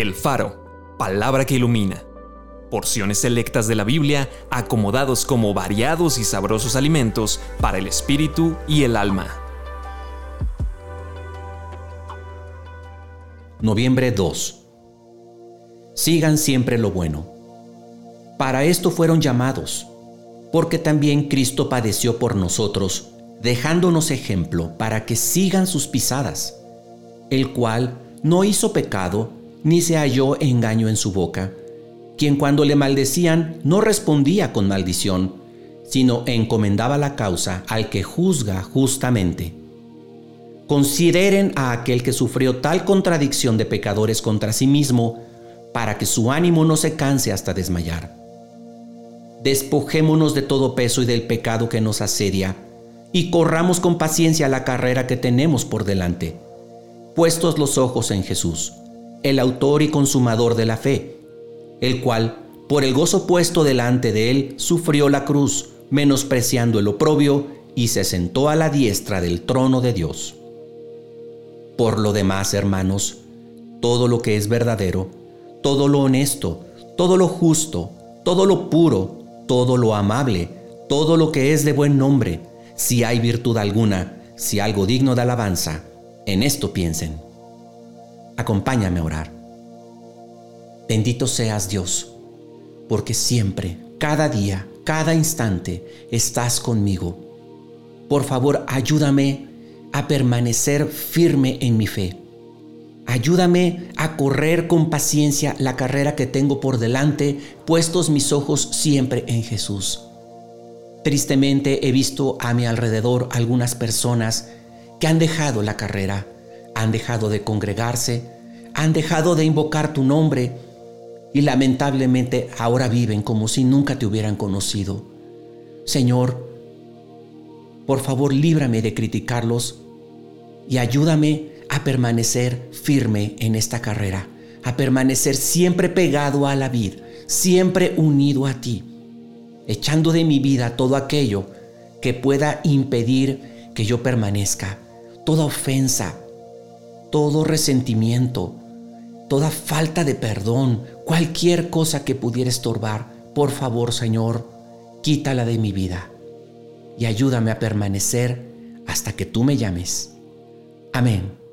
El Faro, palabra que ilumina. Porciones selectas de la Biblia acomodados como variados y sabrosos alimentos para el espíritu y el alma. Noviembre 2. Sigan siempre lo bueno. Para esto fueron llamados, porque también Cristo padeció por nosotros, dejándonos ejemplo para que sigan sus pisadas, el cual no hizo pecado, ni se halló engaño en su boca, quien cuando le maldecían no respondía con maldición, sino encomendaba la causa al que juzga justamente. Consideren a aquel que sufrió tal contradicción de pecadores contra sí mismo, para que su ánimo no se canse hasta desmayar. Despojémonos de todo peso y del pecado que nos asedia, y corramos con paciencia la carrera que tenemos por delante puestos los ojos en Jesús, el autor y consumador de la fe, el cual, por el gozo puesto delante de él, sufrió la cruz, menospreciando el oprobio, y se sentó a la diestra del trono de Dios. Por lo demás, hermanos, todo lo que es verdadero, todo lo honesto, todo lo justo, todo lo puro, todo lo amable, todo lo que es de buen nombre, si hay virtud alguna, si algo digno de alabanza, en esto piensen. Acompáñame a orar. Bendito seas Dios, porque siempre, cada día, cada instante estás conmigo. Por favor, ayúdame a permanecer firme en mi fe. Ayúdame a correr con paciencia la carrera que tengo por delante, puestos mis ojos siempre en Jesús. Tristemente he visto a mi alrededor algunas personas que han dejado la carrera, han dejado de congregarse, han dejado de invocar tu nombre y lamentablemente ahora viven como si nunca te hubieran conocido. Señor, por favor líbrame de criticarlos y ayúdame a permanecer firme en esta carrera, a permanecer siempre pegado a la vid, siempre unido a ti, echando de mi vida todo aquello que pueda impedir que yo permanezca toda ofensa, todo resentimiento, toda falta de perdón, cualquier cosa que pudiera estorbar, por favor Señor, quítala de mi vida y ayúdame a permanecer hasta que tú me llames. Amén.